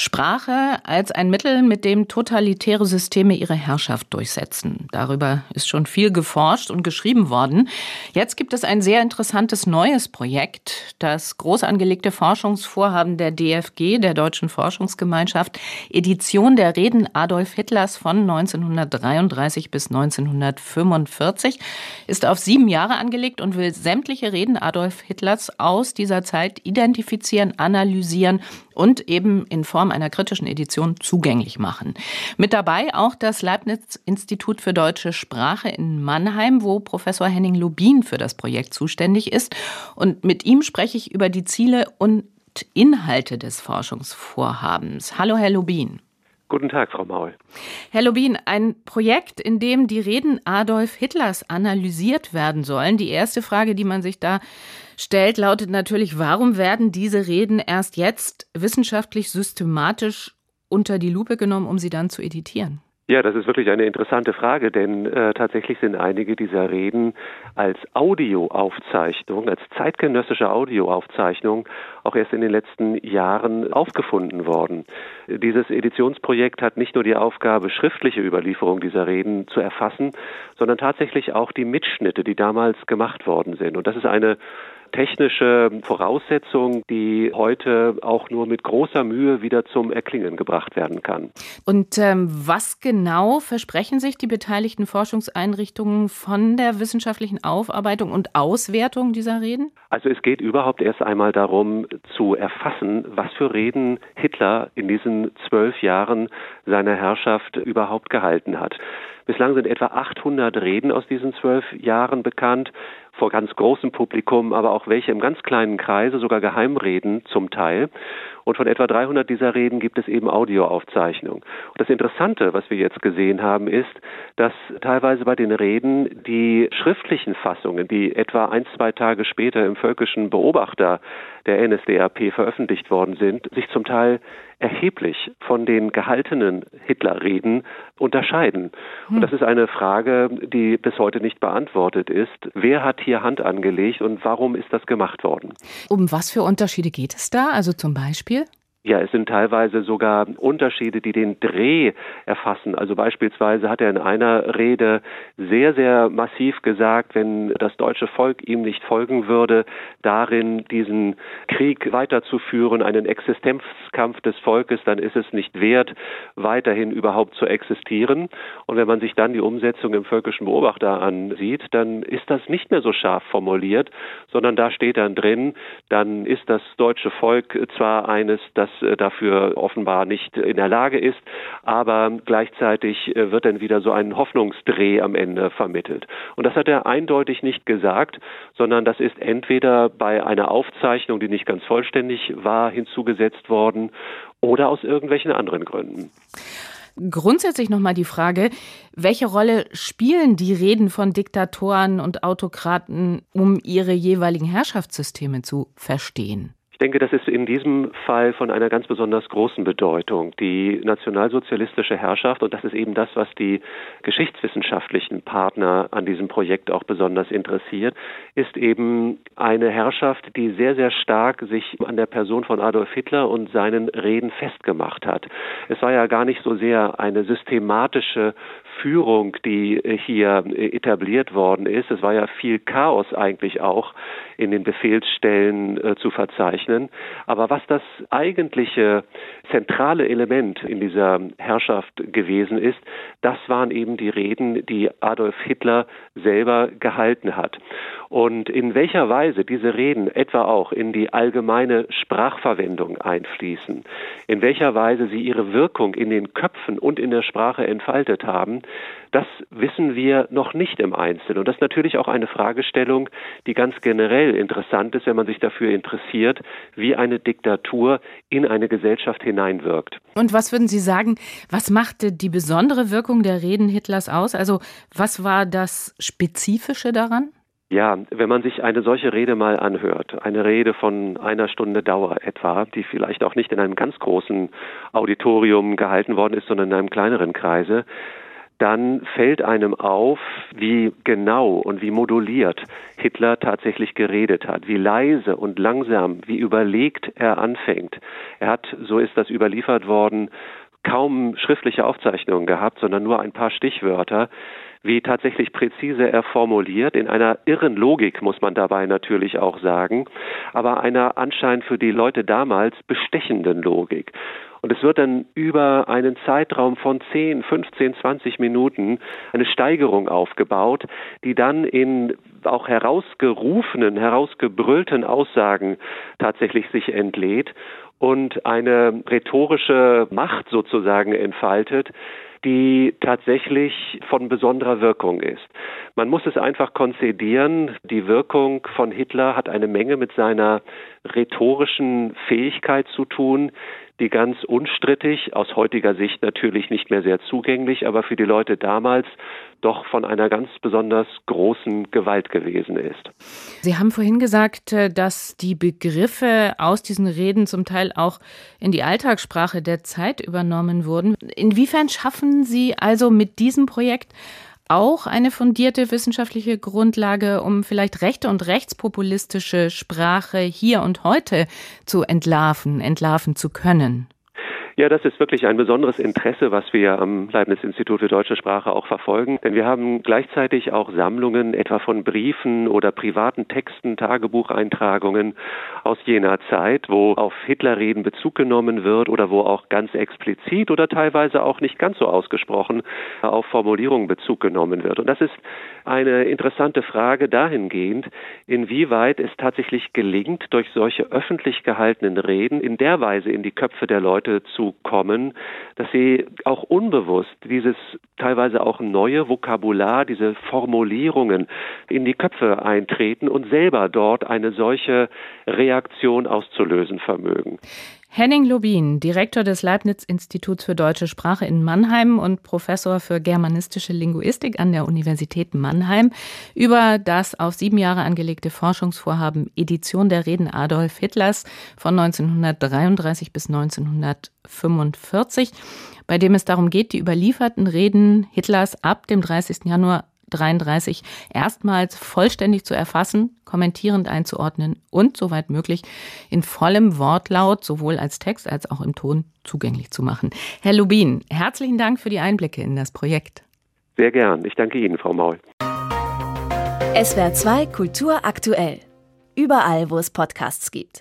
Sprache als ein Mittel, mit dem totalitäre Systeme ihre Herrschaft durchsetzen. Darüber ist schon viel geforscht und geschrieben worden. Jetzt gibt es ein sehr interessantes neues Projekt, das groß angelegte Forschungsvorhaben der DFG, der Deutschen Forschungsgemeinschaft, Edition der Reden Adolf Hitlers von 1933 bis 1945, ist auf sieben Jahre angelegt und will sämtliche Reden Adolf Hitlers aus dieser Zeit identifizieren, analysieren und eben in Form einer kritischen Edition zugänglich machen. Mit dabei auch das Leibniz-Institut für deutsche Sprache in Mannheim, wo Professor Henning Lubin für das Projekt zuständig ist. Und mit ihm spreche ich über die Ziele und Inhalte des Forschungsvorhabens. Hallo, Herr Lubin. Guten Tag, Frau Maul. Herr Lubin, ein Projekt, in dem die Reden Adolf Hitlers analysiert werden sollen. Die erste Frage, die man sich da stellt, lautet natürlich, warum werden diese Reden erst jetzt wissenschaftlich systematisch unter die Lupe genommen, um sie dann zu editieren? Ja, das ist wirklich eine interessante Frage, denn äh, tatsächlich sind einige dieser Reden als Audioaufzeichnung, als zeitgenössische Audioaufzeichnung auch erst in den letzten Jahren aufgefunden worden. Dieses Editionsprojekt hat nicht nur die Aufgabe, schriftliche Überlieferung dieser Reden zu erfassen, sondern tatsächlich auch die Mitschnitte, die damals gemacht worden sind. Und das ist eine technische Voraussetzung, die heute auch nur mit großer Mühe wieder zum Erklingen gebracht werden kann. Und ähm, was genau versprechen sich die beteiligten Forschungseinrichtungen von der wissenschaftlichen Aufarbeitung und Auswertung dieser Reden? Also es geht überhaupt erst einmal darum zu erfassen, was für Reden Hitler in diesen zwölf Jahren seiner Herrschaft überhaupt gehalten hat. Bislang sind etwa 800 Reden aus diesen zwölf Jahren bekannt vor ganz großem Publikum, aber auch welche im ganz kleinen Kreise, sogar Geheimreden zum Teil. Und von etwa 300 dieser Reden gibt es eben Audioaufzeichnungen. Und das Interessante, was wir jetzt gesehen haben, ist, dass teilweise bei den Reden die schriftlichen Fassungen, die etwa ein, zwei Tage später im Völkischen Beobachter der NSDAP veröffentlicht worden sind, sich zum Teil erheblich von den gehaltenen Hitlerreden unterscheiden. Und hm. das ist eine Frage, die bis heute nicht beantwortet ist. Wer hat hier Hand angelegt und warum ist das gemacht worden? Um was für Unterschiede geht es da? Also zum Beispiel? Ja, es sind teilweise sogar Unterschiede, die den Dreh erfassen. Also beispielsweise hat er in einer Rede sehr, sehr massiv gesagt, wenn das deutsche Volk ihm nicht folgen würde, darin diesen Krieg weiterzuführen, einen Existenzkampf des Volkes, dann ist es nicht wert, weiterhin überhaupt zu existieren. Und wenn man sich dann die Umsetzung im völkischen Beobachter ansieht, dann ist das nicht mehr so scharf formuliert, sondern da steht dann drin, dann ist das deutsche Volk zwar eines, das das äh, dafür offenbar nicht in der Lage ist, aber gleichzeitig äh, wird dann wieder so ein Hoffnungsdreh am Ende vermittelt. Und das hat er eindeutig nicht gesagt, sondern das ist entweder bei einer Aufzeichnung, die nicht ganz vollständig war, hinzugesetzt worden oder aus irgendwelchen anderen Gründen. Grundsätzlich nochmal die Frage, welche Rolle spielen die Reden von Diktatoren und Autokraten, um ihre jeweiligen Herrschaftssysteme zu verstehen? Ich denke, das ist in diesem Fall von einer ganz besonders großen Bedeutung. Die nationalsozialistische Herrschaft, und das ist eben das, was die geschichtswissenschaftlichen Partner an diesem Projekt auch besonders interessiert, ist eben eine Herrschaft, die sehr, sehr stark sich an der Person von Adolf Hitler und seinen Reden festgemacht hat. Es war ja gar nicht so sehr eine systematische Führung, die hier etabliert worden ist. Es war ja viel Chaos eigentlich auch in den Befehlsstellen äh, zu verzeichnen. Aber was das eigentliche zentrale Element in dieser Herrschaft gewesen ist, das waren eben die Reden, die Adolf Hitler selber gehalten hat. Und in welcher Weise diese Reden etwa auch in die allgemeine Sprachverwendung einfließen, in welcher Weise sie ihre Wirkung in den Köpfen und in der Sprache entfaltet haben, das wissen wir noch nicht im Einzelnen. Und das ist natürlich auch eine Fragestellung, die ganz generell interessant ist, wenn man sich dafür interessiert, wie eine Diktatur in eine Gesellschaft hineinwirkt. Und was würden Sie sagen, was machte die besondere Wirkung der Reden Hitlers aus? Also was war das Spezifische daran? Ja, wenn man sich eine solche Rede mal anhört, eine Rede von einer Stunde Dauer etwa, die vielleicht auch nicht in einem ganz großen Auditorium gehalten worden ist, sondern in einem kleineren Kreise, dann fällt einem auf, wie genau und wie moduliert Hitler tatsächlich geredet hat, wie leise und langsam, wie überlegt er anfängt. Er hat, so ist das überliefert worden, kaum schriftliche Aufzeichnungen gehabt, sondern nur ein paar Stichwörter, wie tatsächlich präzise er formuliert, in einer irren Logik muss man dabei natürlich auch sagen, aber einer anscheinend für die Leute damals bestechenden Logik. Und es wird dann über einen Zeitraum von 10, 15, 20 Minuten eine Steigerung aufgebaut, die dann in auch herausgerufenen, herausgebrüllten Aussagen tatsächlich sich entlädt und eine rhetorische Macht sozusagen entfaltet, die tatsächlich von besonderer Wirkung ist. Man muss es einfach konzedieren, die Wirkung von Hitler hat eine Menge mit seiner rhetorischen Fähigkeit zu tun, die ganz unstrittig, aus heutiger Sicht natürlich nicht mehr sehr zugänglich, aber für die Leute damals doch von einer ganz besonders großen Gewalt gewesen ist. Sie haben vorhin gesagt, äh, dass die Begriffe aus diesen Reden zum Teil auch in die Alltagssprache der Zeit übernommen wurden. Inwiefern schaffen Sie also mit diesem Projekt auch eine fundierte wissenschaftliche Grundlage, um vielleicht rechte und rechtspopulistische Sprache hier und heute zu entlarven, entlarven zu können? Ja, das ist wirklich ein besonderes Interesse, was wir am Leibniz-Institut für deutsche Sprache auch verfolgen. Denn wir haben gleichzeitig auch Sammlungen etwa von Briefen oder privaten Texten, Tagebucheintragungen aus jener Zeit, wo auf Hitlerreden Bezug genommen wird oder wo auch ganz explizit oder teilweise auch nicht ganz so ausgesprochen auf Formulierungen Bezug genommen wird. Und das ist eine interessante Frage dahingehend, inwieweit es tatsächlich gelingt, durch solche öffentlich gehaltenen Reden in der Weise in die Köpfe der Leute zu kommen, dass sie auch unbewusst dieses teilweise auch neue Vokabular, diese Formulierungen in die Köpfe eintreten und selber dort eine solche Reaktion auszulösen vermögen. Henning Lubin, Direktor des Leibniz-Instituts für deutsche Sprache in Mannheim und Professor für germanistische Linguistik an der Universität Mannheim, über das auf sieben Jahre angelegte Forschungsvorhaben Edition der Reden Adolf Hitlers von 1933 bis 1945, bei dem es darum geht, die überlieferten Reden Hitlers ab dem 30. Januar 33 erstmals vollständig zu erfassen, kommentierend einzuordnen und, soweit möglich, in vollem Wortlaut sowohl als Text als auch im Ton zugänglich zu machen. Herr Lubin, herzlichen Dank für die Einblicke in das Projekt. Sehr gern. Ich danke Ihnen, Frau Maul. SWR 2 Kultur aktuell. Überall, wo es Podcasts gibt.